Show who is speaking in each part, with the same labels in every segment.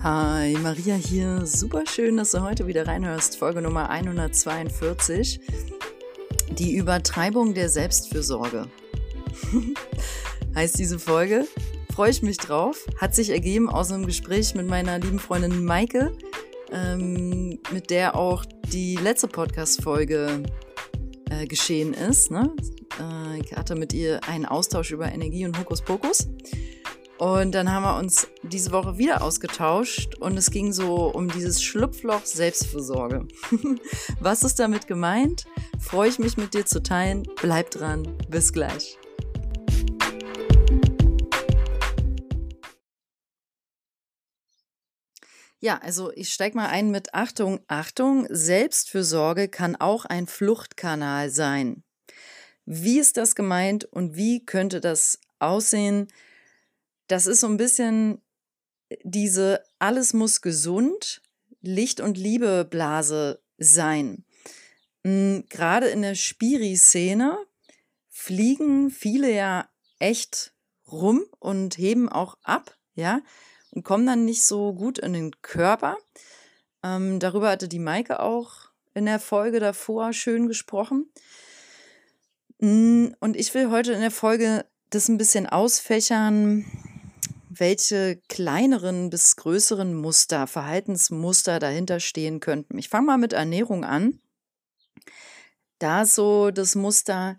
Speaker 1: Hi, Maria hier. Super schön, dass du heute wieder reinhörst. Folge Nummer 142. Die Übertreibung der Selbstfürsorge. heißt diese Folge. Freue ich mich drauf. Hat sich ergeben aus einem Gespräch mit meiner lieben Freundin Maike, ähm, mit der auch die letzte Podcast-Folge äh, geschehen ist. Ne? Äh, ich hatte mit ihr einen Austausch über Energie und Hokuspokus. Und dann haben wir uns diese Woche wieder ausgetauscht und es ging so um dieses Schlupfloch Selbstfürsorge. Was ist damit gemeint? Freue ich mich mit dir zu teilen. Bleib dran. Bis gleich. Ja, also ich steige mal ein mit Achtung, Achtung, Selbstfürsorge kann auch ein Fluchtkanal sein. Wie ist das gemeint und wie könnte das aussehen? Das ist so ein bisschen diese alles muss gesund, Licht und Liebe Blase sein. Hm, gerade in der Spiri-Szene fliegen viele ja echt rum und heben auch ab, ja, und kommen dann nicht so gut in den Körper. Ähm, darüber hatte die Maike auch in der Folge davor schön gesprochen. Hm, und ich will heute in der Folge das ein bisschen ausfächern, welche kleineren bis größeren Muster, Verhaltensmuster dahinter stehen könnten. Ich fange mal mit Ernährung an. Da so das Muster,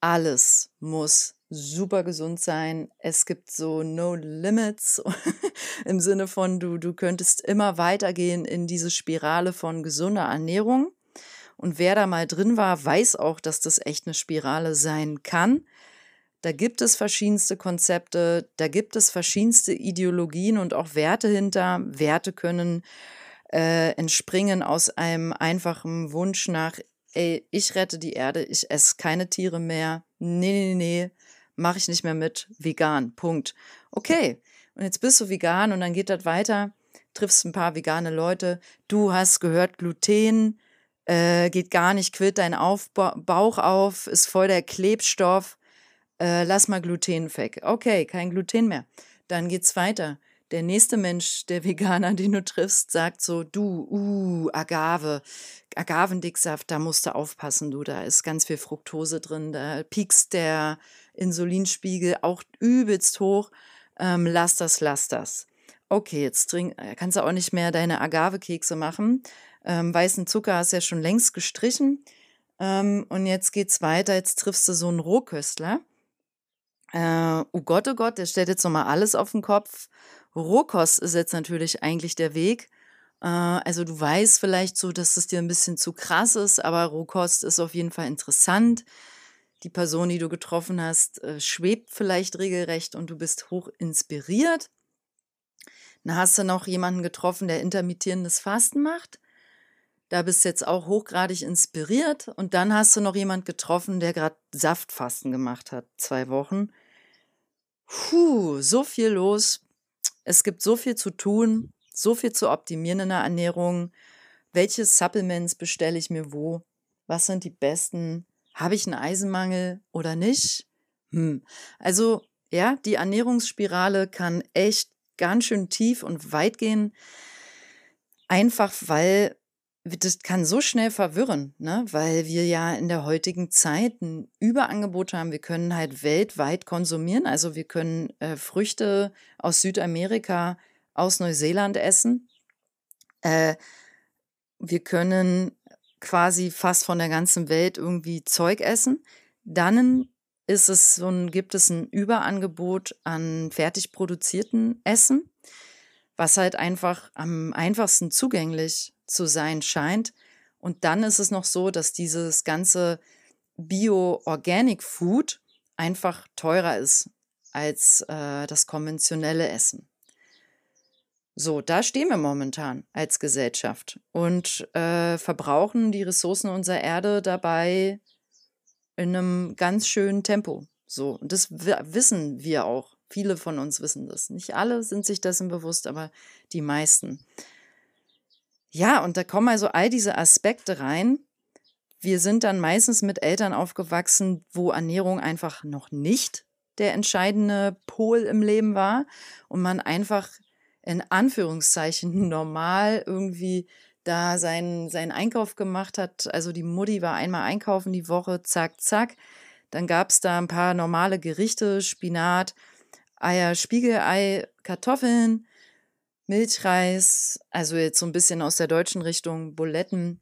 Speaker 1: alles muss super gesund sein. Es gibt so No Limits im Sinne von, du, du könntest immer weitergehen in diese Spirale von gesunder Ernährung. Und wer da mal drin war, weiß auch, dass das echt eine Spirale sein kann. Da gibt es verschiedenste Konzepte, da gibt es verschiedenste Ideologien und auch Werte hinter. Werte können äh, entspringen aus einem einfachen Wunsch nach, ey, ich rette die Erde, ich esse keine Tiere mehr. Nee, nee, nee, mache ich nicht mehr mit. Vegan, Punkt. Okay, und jetzt bist du vegan und dann geht das weiter, triffst ein paar vegane Leute. Du hast gehört, Gluten äh, geht gar nicht, quillt dein Aufba Bauch auf, ist voll der Klebstoff äh, lass mal Gluten weg. Okay, kein Gluten mehr. Dann geht's weiter. Der nächste Mensch, der Veganer, den du triffst, sagt so, du, uh, Agave, Agavendicksaft, da musst du aufpassen, du, da ist ganz viel Fructose drin, da piekst der Insulinspiegel auch übelst hoch. Ähm, lass das, lass das. Okay, jetzt trink, äh, kannst du auch nicht mehr deine Agave-Kekse machen. Ähm, weißen Zucker hast du ja schon längst gestrichen. Ähm, und jetzt geht's weiter, jetzt triffst du so einen Rohköstler äh, oh Gott, oh Gott, der stellt jetzt nochmal alles auf den Kopf. Rohkost ist jetzt natürlich eigentlich der Weg. Äh, also du weißt vielleicht so, dass es dir ein bisschen zu krass ist, aber Rohkost ist auf jeden Fall interessant. Die Person, die du getroffen hast, äh, schwebt vielleicht regelrecht und du bist hoch inspiriert. Dann hast du noch jemanden getroffen, der intermittierendes Fasten macht. Da bist du jetzt auch hochgradig inspiriert. Und dann hast du noch jemanden getroffen, der gerade Saftfasten gemacht hat, zwei Wochen. Puh, so viel los. Es gibt so viel zu tun, so viel zu optimieren in der Ernährung. Welche Supplements bestelle ich mir wo? Was sind die besten? Habe ich einen Eisenmangel oder nicht? Hm. Also, ja, die Ernährungsspirale kann echt ganz schön tief und weit gehen. Einfach weil das kann so schnell verwirren, ne? weil wir ja in der heutigen Zeit ein Überangebot haben. Wir können halt weltweit konsumieren. Also wir können äh, Früchte aus Südamerika, aus Neuseeland essen. Äh, wir können quasi fast von der ganzen Welt irgendwie Zeug essen. Dann ist es so ein, gibt es ein Überangebot an fertig produzierten Essen, was halt einfach am einfachsten zugänglich zu sein scheint. Und dann ist es noch so, dass dieses ganze Bio-Organic Food einfach teurer ist als äh, das konventionelle Essen. So, da stehen wir momentan als Gesellschaft und äh, verbrauchen die Ressourcen unserer Erde dabei in einem ganz schönen Tempo. So, und das wissen wir auch. Viele von uns wissen das. Nicht alle sind sich dessen bewusst, aber die meisten. Ja, und da kommen also all diese Aspekte rein. Wir sind dann meistens mit Eltern aufgewachsen, wo Ernährung einfach noch nicht der entscheidende Pol im Leben war und man einfach in Anführungszeichen normal irgendwie da seinen, seinen Einkauf gemacht hat. Also die Mutti war einmal einkaufen die Woche, zack, zack. Dann gab es da ein paar normale Gerichte, Spinat, Eier, Spiegelei, Kartoffeln, Milchreis, also jetzt so ein bisschen aus der deutschen Richtung, Buletten.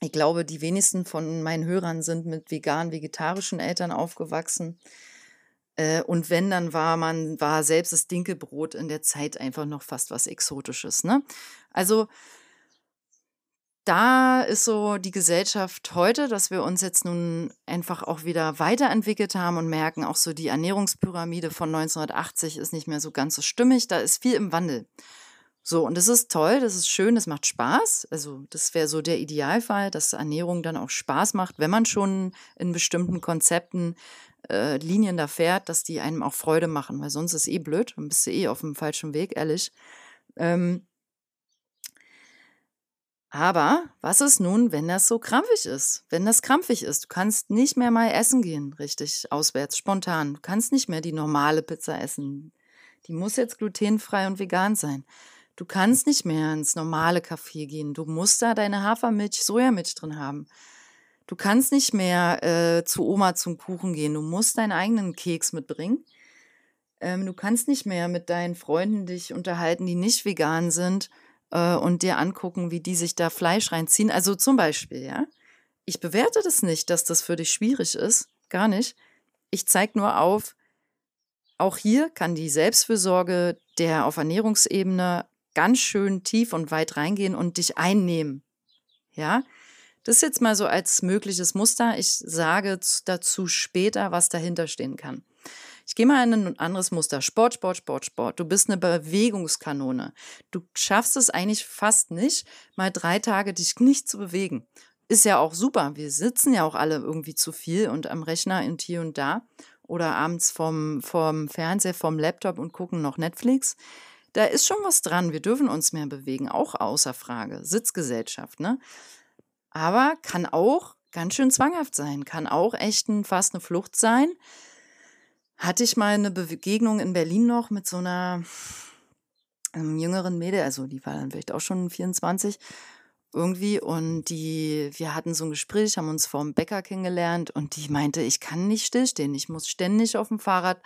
Speaker 1: Ich glaube, die wenigsten von meinen Hörern sind mit vegan, vegetarischen Eltern aufgewachsen. Äh, und wenn, dann war man, war selbst das Dinkelbrot in der Zeit einfach noch fast was Exotisches. Ne? Also da ist so die Gesellschaft heute, dass wir uns jetzt nun einfach auch wieder weiterentwickelt haben und merken, auch so die Ernährungspyramide von 1980 ist nicht mehr so ganz so stimmig. Da ist viel im Wandel. So, und das ist toll, das ist schön, das macht Spaß. Also, das wäre so der Idealfall, dass Ernährung dann auch Spaß macht, wenn man schon in bestimmten Konzepten äh, Linien da fährt, dass die einem auch Freude machen, weil sonst ist eh blöd, dann bist du eh auf dem falschen Weg, ehrlich. Ähm, aber was ist nun, wenn das so krampfig ist? Wenn das krampfig ist, du kannst nicht mehr mal essen gehen, richtig, auswärts, spontan. Du kannst nicht mehr die normale Pizza essen. Die muss jetzt glutenfrei und vegan sein. Du kannst nicht mehr ins normale Café gehen. Du musst da deine Hafermilch, Sojamilch drin haben. Du kannst nicht mehr äh, zu Oma zum Kuchen gehen. Du musst deinen eigenen Keks mitbringen. Ähm, du kannst nicht mehr mit deinen Freunden dich unterhalten, die nicht vegan sind äh, und dir angucken, wie die sich da Fleisch reinziehen. Also zum Beispiel, ja. Ich bewerte das nicht, dass das für dich schwierig ist. Gar nicht. Ich zeige nur auf, auch hier kann die Selbstfürsorge der auf Ernährungsebene ganz schön tief und weit reingehen und dich einnehmen. Ja, das ist jetzt mal so als mögliches Muster. Ich sage dazu später, was dahinter stehen kann. Ich gehe mal in ein anderes Muster. Sport, Sport, Sport, Sport. Du bist eine Bewegungskanone. Du schaffst es eigentlich fast nicht, mal drei Tage dich nicht zu bewegen. Ist ja auch super. Wir sitzen ja auch alle irgendwie zu viel und am Rechner und hier und da oder abends vom, vom Fernseher, vom Laptop und gucken noch Netflix da ist schon was dran. Wir dürfen uns mehr bewegen, auch außer Frage. Sitzgesellschaft, ne? Aber kann auch ganz schön zwanghaft sein, kann auch echt ein, fast eine Flucht sein. Hatte ich mal eine Begegnung in Berlin noch mit so einer einem jüngeren Mädel, also die war dann vielleicht auch schon 24 irgendwie und die, wir hatten so ein Gespräch, haben uns vorm Bäcker kennengelernt und die meinte, ich kann nicht stillstehen, ich muss ständig auf dem Fahrrad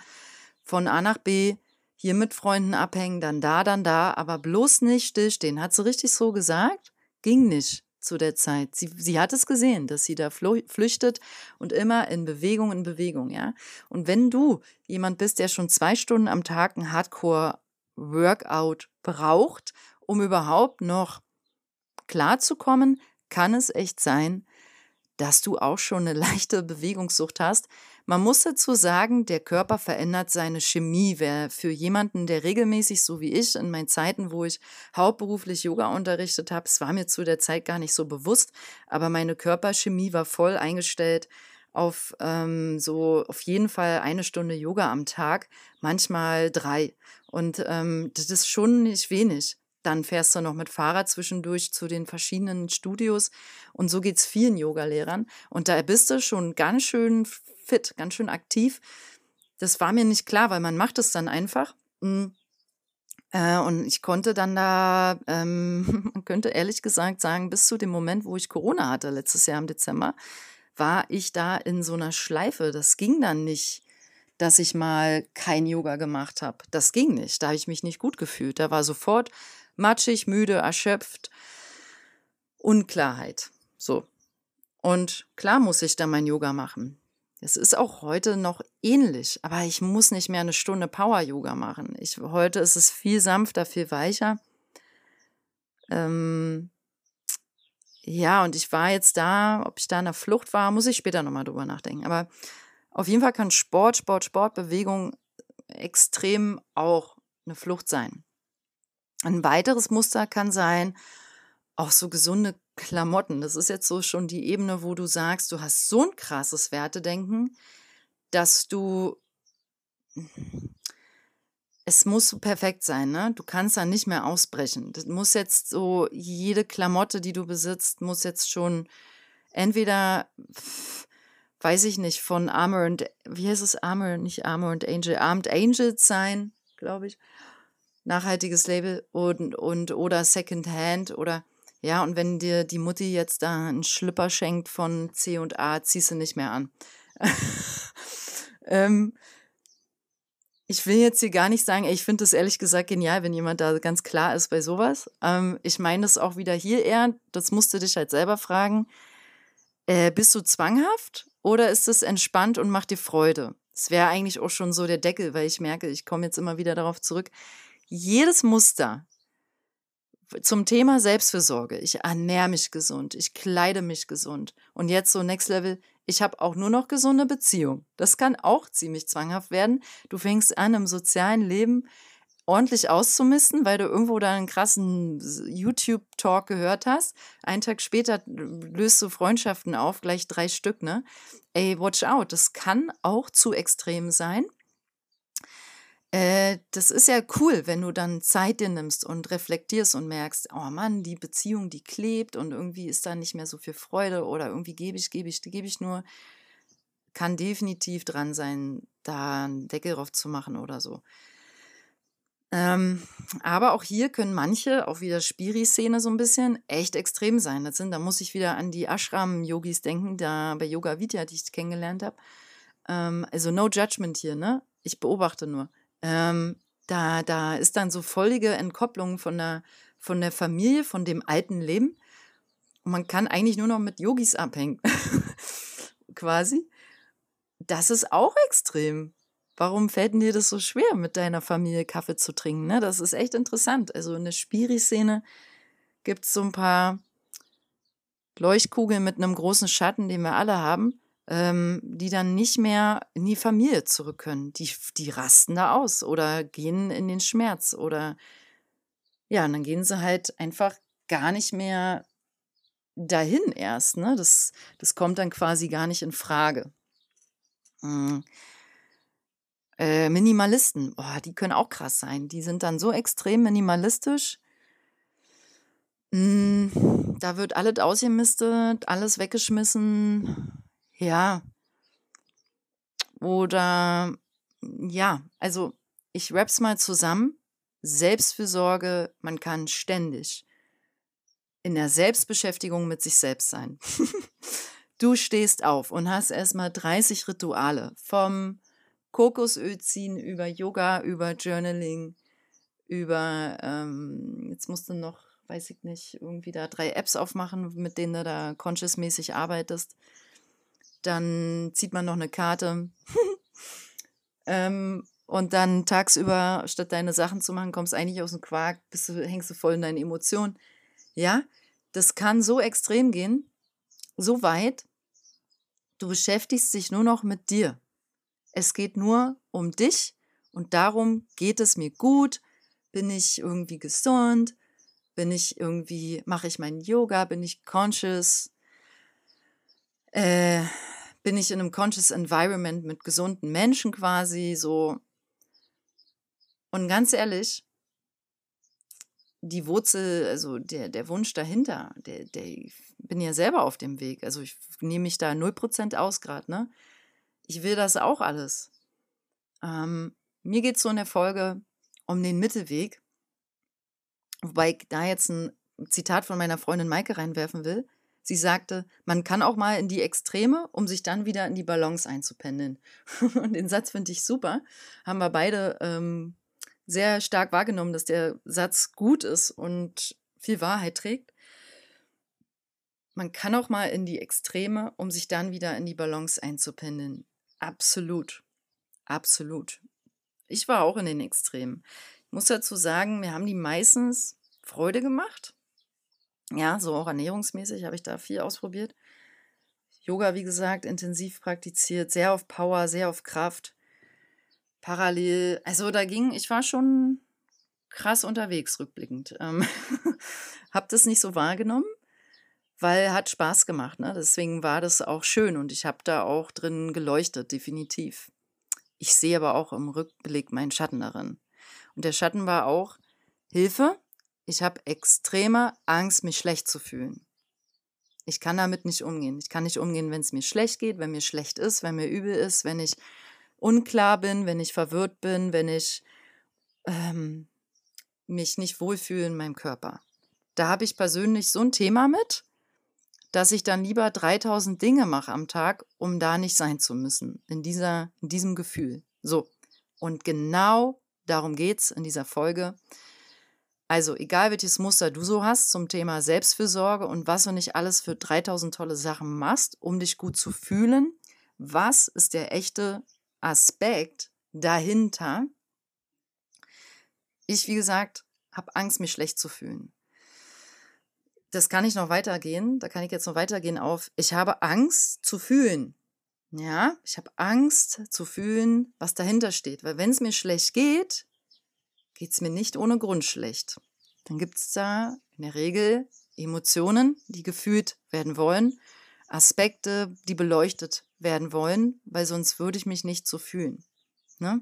Speaker 1: von A nach B hier mit Freunden abhängen, dann da, dann da, aber bloß nicht stillstehen. Hat sie richtig so gesagt? Ging nicht zu der Zeit. Sie, sie hat es gesehen, dass sie da flüchtet und immer in Bewegung, in Bewegung, ja. Und wenn du jemand bist, der schon zwei Stunden am Tag ein Hardcore-Workout braucht, um überhaupt noch klarzukommen, kann es echt sein, dass du auch schon eine leichte Bewegungssucht hast. Man muss dazu sagen, der Körper verändert seine Chemie. Wer für jemanden, der regelmäßig, so wie ich, in meinen Zeiten, wo ich hauptberuflich Yoga unterrichtet habe, es war mir zu der Zeit gar nicht so bewusst, aber meine Körperchemie war voll eingestellt auf ähm, so auf jeden Fall eine Stunde Yoga am Tag, manchmal drei. Und ähm, das ist schon nicht wenig. Dann fährst du noch mit Fahrrad zwischendurch zu den verschiedenen Studios. Und so geht es vielen Yogalehrern. Und da bist du schon ganz schön fit, ganz schön aktiv. Das war mir nicht klar, weil man macht es dann einfach. Hm. Äh, und ich konnte dann da, ähm, man könnte ehrlich gesagt sagen, bis zu dem Moment, wo ich Corona hatte, letztes Jahr im Dezember, war ich da in so einer Schleife. Das ging dann nicht dass ich mal kein Yoga gemacht habe. Das ging nicht. Da habe ich mich nicht gut gefühlt. Da war sofort matschig, müde, erschöpft, Unklarheit. So. Und klar muss ich da mein Yoga machen. Es ist auch heute noch ähnlich, aber ich muss nicht mehr eine Stunde Power-Yoga machen. Ich, heute ist es viel sanfter, viel weicher. Ähm, ja, und ich war jetzt da, ob ich da in der Flucht war, muss ich später nochmal drüber nachdenken. Aber auf jeden Fall kann Sport, Sport, Sport, Bewegung extrem auch eine Flucht sein. Ein weiteres Muster kann sein, auch so gesunde Klamotten. Das ist jetzt so schon die Ebene, wo du sagst, du hast so ein krasses Wertedenken, dass du es muss perfekt sein, ne? Du kannst da nicht mehr ausbrechen. Das muss jetzt so, jede Klamotte, die du besitzt, muss jetzt schon entweder, weiß ich nicht, von Armor und, wie heißt es, Armor, nicht Armor und Angel, Armed Angels sein, glaube ich nachhaltiges Label und, und oder Secondhand oder ja, und wenn dir die Mutti jetzt da einen Schlipper schenkt von C und A, ziehst du nicht mehr an. ähm, ich will jetzt hier gar nicht sagen, ich finde es ehrlich gesagt genial, wenn jemand da ganz klar ist bei sowas. Ähm, ich meine das auch wieder hier eher, das musst du dich halt selber fragen. Äh, bist du zwanghaft oder ist es entspannt und macht dir Freude? Das wäre eigentlich auch schon so der Deckel, weil ich merke, ich komme jetzt immer wieder darauf zurück. Jedes Muster zum Thema Selbstfürsorge. Ich ernähre mich gesund, ich kleide mich gesund. Und jetzt so Next Level, ich habe auch nur noch gesunde Beziehungen. Das kann auch ziemlich zwanghaft werden. Du fängst an, im sozialen Leben ordentlich auszumisten, weil du irgendwo da einen krassen YouTube-Talk gehört hast. Einen Tag später löst du Freundschaften auf, gleich drei Stück, ne? Ey, watch out. Das kann auch zu extrem sein. Äh, das ist ja cool, wenn du dann Zeit dir nimmst und reflektierst und merkst, oh Mann, die Beziehung, die klebt und irgendwie ist da nicht mehr so viel Freude oder irgendwie gebe ich, gebe ich, gebe ich nur. Kann definitiv dran sein, da einen Deckel drauf zu machen oder so. Ähm, aber auch hier können manche, auch wieder Spiri-Szene so ein bisschen, echt extrem sein. Das sind, da muss ich wieder an die Ashram-Yogis denken, da bei Yoga Vidya, die ich kennengelernt habe. Ähm, also no judgment hier, ne? Ich beobachte nur. Ähm, da, da ist dann so völlige Entkopplung von der, von der Familie, von dem alten Leben. Und man kann eigentlich nur noch mit Yogis abhängen. Quasi. Das ist auch extrem. Warum fällt dir das so schwer, mit deiner Familie Kaffee zu trinken? Ne? Das ist echt interessant. Also in der Spiri-Szene gibt es so ein paar Leuchtkugeln mit einem großen Schatten, den wir alle haben ähm, die dann nicht mehr in die Familie zurück können. Die, die rasten da aus oder gehen in den Schmerz oder ja, und dann gehen sie halt einfach gar nicht mehr dahin erst. Ne? Das, das kommt dann quasi gar nicht in Frage. Mhm. Äh, Minimalisten, oh, die können auch krass sein. Die sind dann so extrem minimalistisch. Mhm. Da wird alles ausgemistet, alles weggeschmissen. Ja. Oder ja, also ich rap's mal zusammen. Selbstfürsorge, man kann ständig in der Selbstbeschäftigung mit sich selbst sein. du stehst auf und hast erstmal 30 Rituale vom Kokosöl ziehen über Yoga, über Journaling, über, ähm, jetzt musst du noch, weiß ich nicht, irgendwie da drei Apps aufmachen, mit denen du da conscious-mäßig arbeitest. Dann zieht man noch eine Karte. ähm, und dann tagsüber, statt deine Sachen zu machen, kommst du eigentlich aus dem Quark, bist du, hängst du voll in deinen Emotionen. Ja, das kann so extrem gehen, so weit, du beschäftigst dich nur noch mit dir. Es geht nur um dich und darum, geht es mir gut, bin ich irgendwie gesund, bin ich irgendwie, mache ich meinen Yoga, bin ich conscious, äh, bin ich in einem conscious environment mit gesunden Menschen quasi so. Und ganz ehrlich, die Wurzel, also der, der Wunsch dahinter, der, der, ich bin ja selber auf dem Weg. Also ich nehme mich da 0% aus gerade, ne? Ich will das auch alles. Ähm, mir geht es so in der Folge um den Mittelweg. Wobei ich da jetzt ein Zitat von meiner Freundin Maike reinwerfen will. Sie sagte, man kann auch mal in die Extreme, um sich dann wieder in die Balance einzupendeln. Und den Satz finde ich super. Haben wir beide ähm, sehr stark wahrgenommen, dass der Satz gut ist und viel Wahrheit trägt. Man kann auch mal in die Extreme, um sich dann wieder in die Balance einzupendeln. Absolut. Absolut. Ich war auch in den Extremen. Ich muss dazu sagen, mir haben die meistens Freude gemacht. Ja, so auch ernährungsmäßig habe ich da viel ausprobiert. Yoga, wie gesagt, intensiv praktiziert, sehr auf Power, sehr auf Kraft. Parallel, also da ging, ich war schon krass unterwegs rückblickend. Ähm, hab das nicht so wahrgenommen, weil hat Spaß gemacht. Ne? Deswegen war das auch schön und ich habe da auch drin geleuchtet, definitiv. Ich sehe aber auch im Rückblick meinen Schatten darin. Und der Schatten war auch Hilfe, ich habe extreme Angst, mich schlecht zu fühlen. Ich kann damit nicht umgehen. Ich kann nicht umgehen, wenn es mir schlecht geht, wenn mir schlecht ist, wenn mir übel ist, wenn ich unklar bin, wenn ich verwirrt bin, wenn ich ähm, mich nicht wohlfühle in meinem Körper. Da habe ich persönlich so ein Thema mit, dass ich dann lieber 3000 Dinge mache am Tag, um da nicht sein zu müssen, in, dieser, in diesem Gefühl. So, und genau darum geht es in dieser Folge. Also, egal welches Muster du so hast zum Thema Selbstfürsorge und was du nicht alles für 3000 tolle Sachen machst, um dich gut zu fühlen, was ist der echte Aspekt dahinter? Ich, wie gesagt, habe Angst, mich schlecht zu fühlen das kann ich noch weitergehen. Da kann ich jetzt noch weitergehen auf, ich habe Angst zu fühlen. Ja, ich habe Angst zu fühlen, was dahinter steht. Weil wenn es mir schlecht geht, geht es mir nicht ohne Grund schlecht. Dann gibt es da in der Regel Emotionen, die gefühlt werden wollen, Aspekte, die beleuchtet werden wollen, weil sonst würde ich mich nicht so fühlen. Ne?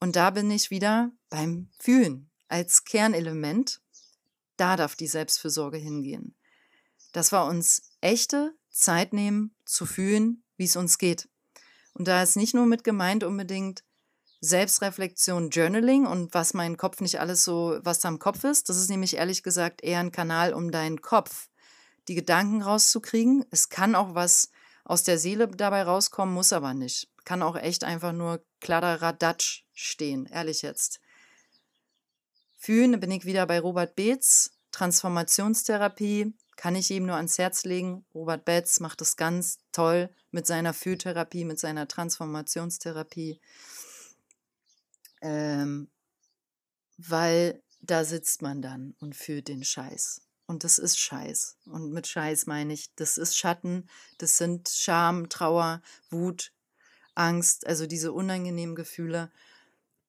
Speaker 1: Und da bin ich wieder beim Fühlen als Kernelement da darf die Selbstfürsorge hingehen. Dass wir uns echte Zeit nehmen, zu fühlen, wie es uns geht. Und da ist nicht nur mit gemeint unbedingt Selbstreflexion, Journaling und was mein Kopf nicht alles so, was da im Kopf ist. Das ist nämlich ehrlich gesagt eher ein Kanal, um deinen Kopf, die Gedanken rauszukriegen. Es kann auch was aus der Seele dabei rauskommen, muss aber nicht. Kann auch echt einfach nur Kladderadatsch stehen, ehrlich jetzt. Fühlen, bin ich wieder bei Robert Beetz. Transformationstherapie kann ich ihm nur ans Herz legen. Robert Betz macht das ganz toll mit seiner Fühltherapie, mit seiner Transformationstherapie. Ähm, weil da sitzt man dann und fühlt den Scheiß. Und das ist Scheiß. Und mit Scheiß meine ich, das ist Schatten, das sind Scham, Trauer, Wut, Angst, also diese unangenehmen Gefühle.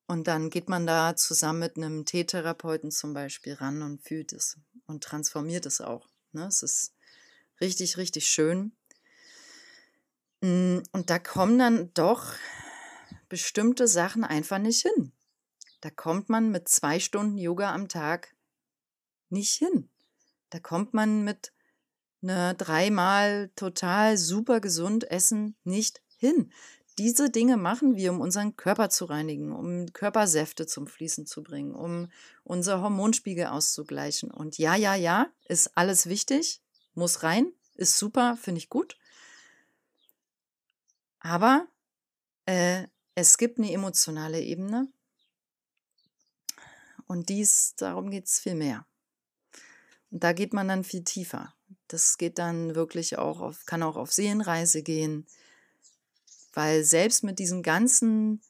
Speaker 1: Und dann geht man da zusammen mit einem Teetherapeuten zum Beispiel ran und fühlt es und transformiert es auch. Ne? Es ist richtig, richtig schön. Mm, und da kommen dann doch bestimmte Sachen einfach nicht hin. Da kommt man mit zwei Stunden Yoga am Tag nicht hin. Da kommt man mit einer dreimal total super gesund Essen nicht hin. Diese Dinge machen wir, um unseren Körper zu reinigen, um Körpersäfte zum Fließen zu bringen, um unser Hormonspiegel auszugleichen. Und ja, ja, ja, ist alles wichtig, muss rein, ist super, finde ich gut. Aber äh, es gibt eine emotionale Ebene und dies, darum geht es viel mehr. Und da geht man dann viel tiefer. Das geht dann wirklich auch auf, kann auch auf Seelenreise gehen weil selbst mit diesen ganzen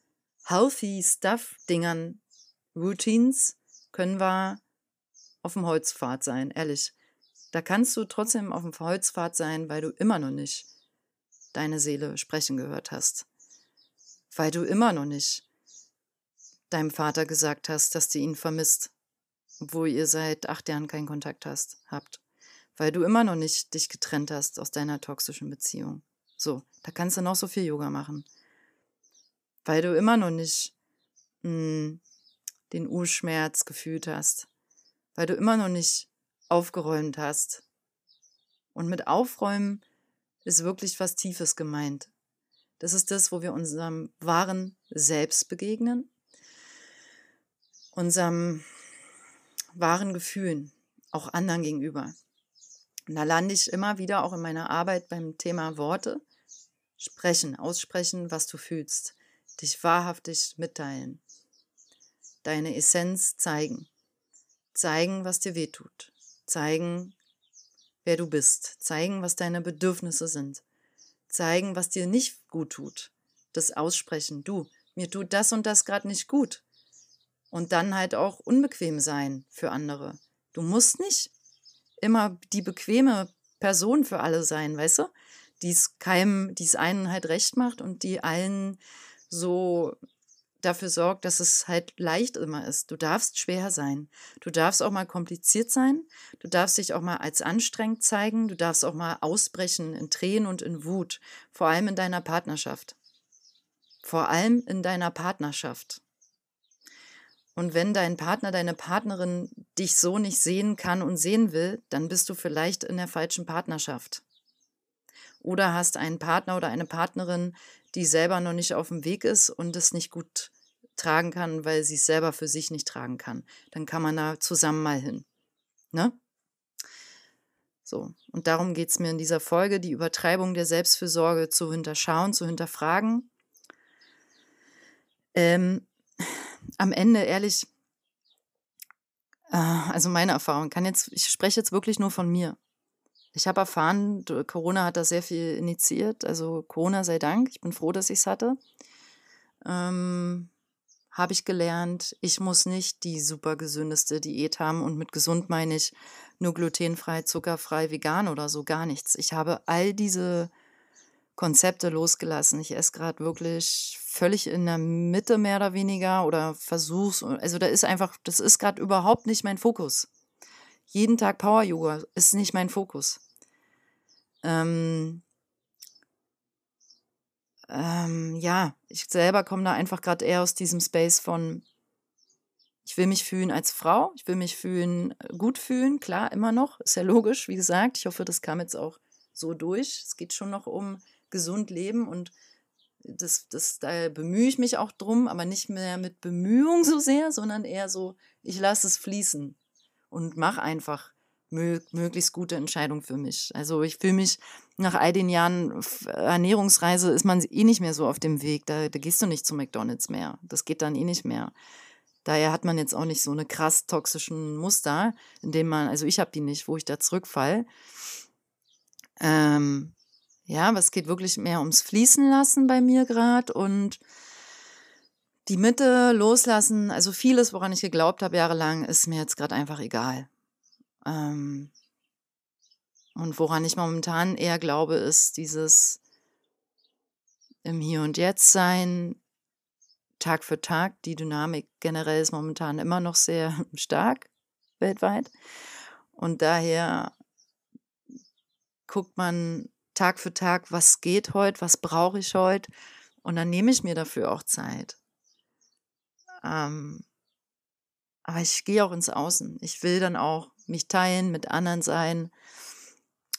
Speaker 1: healthy Stuff-Dingern, Routines, können wir auf dem Holzpfad sein, ehrlich. Da kannst du trotzdem auf dem Holzpfad sein, weil du immer noch nicht deine Seele sprechen gehört hast. Weil du immer noch nicht deinem Vater gesagt hast, dass du ihn vermisst, obwohl ihr seit acht Jahren keinen Kontakt hast, habt. Weil du immer noch nicht dich getrennt hast aus deiner toxischen Beziehung. So, da kannst du noch so viel Yoga machen. Weil du immer noch nicht mh, hm, den Urschmerz gefühlt hast. Weil du immer noch nicht aufgeräumt hast. Und mit Aufräumen ist wirklich was Tiefes gemeint. Das ist das, wo wir unserem wahren Selbst begegnen, unserem wahren Gefühlen, auch anderen gegenüber. Und da lande ich immer wieder auch in meiner Arbeit beim Thema Worte. Sprechen, aussprechen, was du fühlst, dich wahrhaftig mitteilen, deine Essenz zeigen, zeigen, was dir wehtut, zeigen, wer du bist, zeigen, was deine Bedürfnisse sind, zeigen, was dir nicht gut tut, das Aussprechen, du, mir tut das und das gerade nicht gut. Und dann halt auch unbequem sein für andere. Du musst nicht immer die bequeme Person für alle sein, weißt du? die es keinem, die es einen halt recht macht und die allen so dafür sorgt, dass es halt leicht immer ist. Du darfst schwer sein. Du darfst auch mal kompliziert sein. Du darfst dich auch mal als anstrengend zeigen. Du darfst auch mal ausbrechen in Tränen und in Wut. Vor allem in deiner Partnerschaft. Vor allem in deiner Partnerschaft. Und wenn dein Partner, deine Partnerin dich so nicht sehen kann und sehen will, dann bist du vielleicht in der falschen Partnerschaft oder hast einen Partner oder eine Partnerin, die selber noch nicht auf dem Weg ist und es nicht gut tragen kann, weil sie es selber für sich nicht tragen kann. Dann kann man da zusammen mal hin. Ne? So, und darum geht es mir in dieser Folge, die Übertreibung der Selbstfürsorge zu hinterschauen, zu hinterfragen. Ähm, am Ende, ehrlich, äh, also meine Erfahrung kann jetzt, ich spreche jetzt wirklich nur von mir. Ich habe erfahren, Corona hat da sehr viel initiiert. Also Corona sei Dank. Ich bin froh, dass ich es hatte. Ähm, habe ich gelernt, ich muss nicht die super gesündeste Diät haben und mit gesund meine ich nur glutenfrei, zuckerfrei, vegan oder so, gar nichts. Ich habe all diese Konzepte losgelassen. Ich esse gerade wirklich völlig in der Mitte mehr oder weniger oder versuch's. Also da ist einfach, das ist gerade überhaupt nicht mein Fokus. Jeden Tag Power Yoga ist nicht mein Fokus. Ähm, ähm, ja, ich selber komme da einfach gerade eher aus diesem Space von, ich will mich fühlen als Frau, ich will mich fühlen, äh, gut fühlen, klar, immer noch, ist ja logisch, wie gesagt. Ich hoffe, das kam jetzt auch so durch. Es geht schon noch um gesund leben und das, das, da bemühe ich mich auch drum, aber nicht mehr mit Bemühung so sehr, sondern eher so, ich lasse es fließen und mach einfach möglichst gute Entscheidung für mich. Also ich fühle mich nach all den Jahren Ernährungsreise ist man eh nicht mehr so auf dem Weg. Da, da gehst du nicht zu McDonalds mehr. Das geht dann eh nicht mehr. Daher hat man jetzt auch nicht so eine krass toxischen Muster, in dem man, also ich habe die nicht, wo ich da zurückfall. Ähm, ja, aber es geht wirklich mehr ums Fließen lassen bei mir gerade und die Mitte loslassen. Also vieles, woran ich geglaubt habe jahrelang, ist mir jetzt gerade einfach egal. Ähm, und woran ich momentan eher glaube, ist dieses im Hier und Jetzt sein, Tag für Tag. Die Dynamik generell ist momentan immer noch sehr stark weltweit. Und daher guckt man Tag für Tag, was geht heute, was brauche ich heute. Und dann nehme ich mir dafür auch Zeit. Ähm, aber ich gehe auch ins Außen. Ich will dann auch mich teilen, mit anderen sein,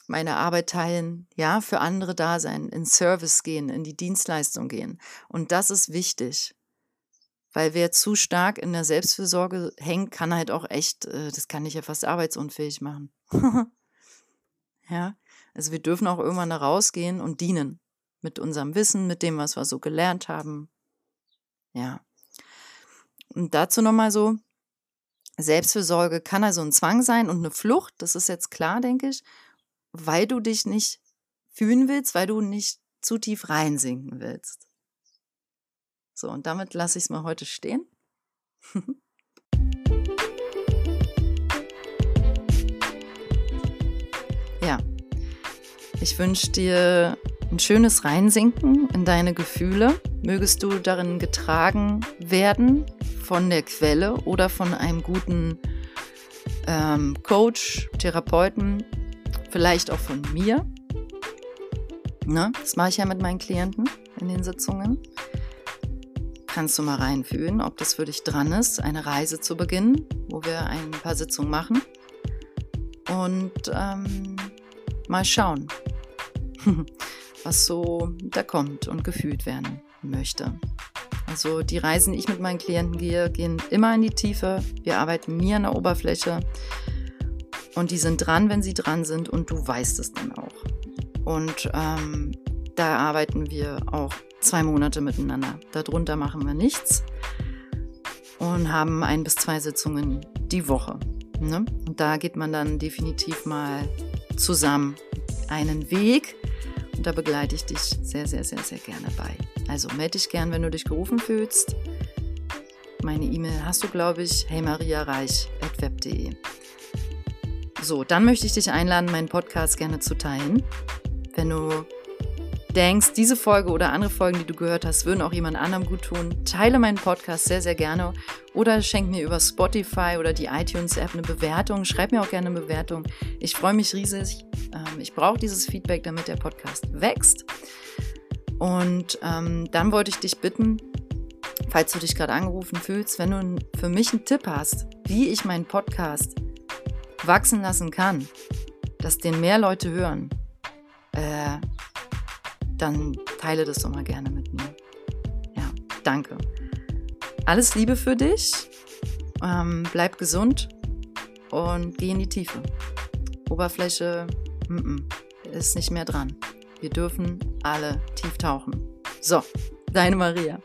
Speaker 1: meine Arbeit teilen, ja, für andere da sein, in Service gehen, in die Dienstleistung gehen. Und das ist wichtig. Weil wer zu stark in der Selbstfürsorge hängt, kann halt auch echt, äh, das kann dich ja fast arbeitsunfähig machen. ja, also wir dürfen auch irgendwann da rausgehen und dienen. Mit unserem Wissen, mit dem, was wir so gelernt haben. Ja. Und dazu nochmal so, Selbstfürsorge kann also ein Zwang sein und eine Flucht, das ist jetzt klar, denke ich, weil du dich nicht fühlen willst, weil du nicht zu tief reinsinken willst. So, und damit lasse ich es mal heute stehen. ja, ich wünsche dir ein schönes Reinsinken in deine Gefühle. Mögest du darin getragen werden von der Quelle oder von einem guten ähm, Coach, Therapeuten, vielleicht auch von mir. Ne? Das mache ich ja mit meinen Klienten in den Sitzungen. Kannst du mal reinfühlen, ob das für dich dran ist, eine Reise zu beginnen, wo wir ein paar Sitzungen machen. Und ähm, mal schauen, was so da kommt und gefühlt werden möchte. Also die Reisen, die ich mit meinen Klienten gehe, gehen immer in die Tiefe. Wir arbeiten nie an der Oberfläche. Und die sind dran, wenn sie dran sind und du weißt es dann auch. Und ähm, da arbeiten wir auch zwei Monate miteinander. Darunter machen wir nichts und haben ein bis zwei Sitzungen die Woche. Ne? Und da geht man dann definitiv mal zusammen einen Weg. Und da begleite ich dich sehr, sehr, sehr, sehr gerne bei. Also melde dich gern, wenn du dich gerufen fühlst. Meine E-Mail hast du, glaube ich, heymariareich.web.de. So, dann möchte ich dich einladen, meinen Podcast gerne zu teilen. Wenn du denkst, diese Folge oder andere Folgen, die du gehört hast, würden auch jemand anderem gut tun, teile meinen Podcast sehr, sehr gerne oder schenk mir über Spotify oder die iTunes-App eine Bewertung. Schreib mir auch gerne eine Bewertung. Ich freue mich riesig. Ähm, ich brauche dieses Feedback, damit der Podcast wächst. Und ähm, dann wollte ich dich bitten, falls du dich gerade angerufen fühlst, wenn du für mich einen Tipp hast, wie ich meinen Podcast wachsen lassen kann, dass den mehr Leute hören, äh, dann teile das doch mal gerne mit mir. Ja, danke. Alles Liebe für dich. Ähm, bleib gesund und geh in die Tiefe. Oberfläche m -m, ist nicht mehr dran. Wir dürfen alle tief tauchen. So, deine Maria.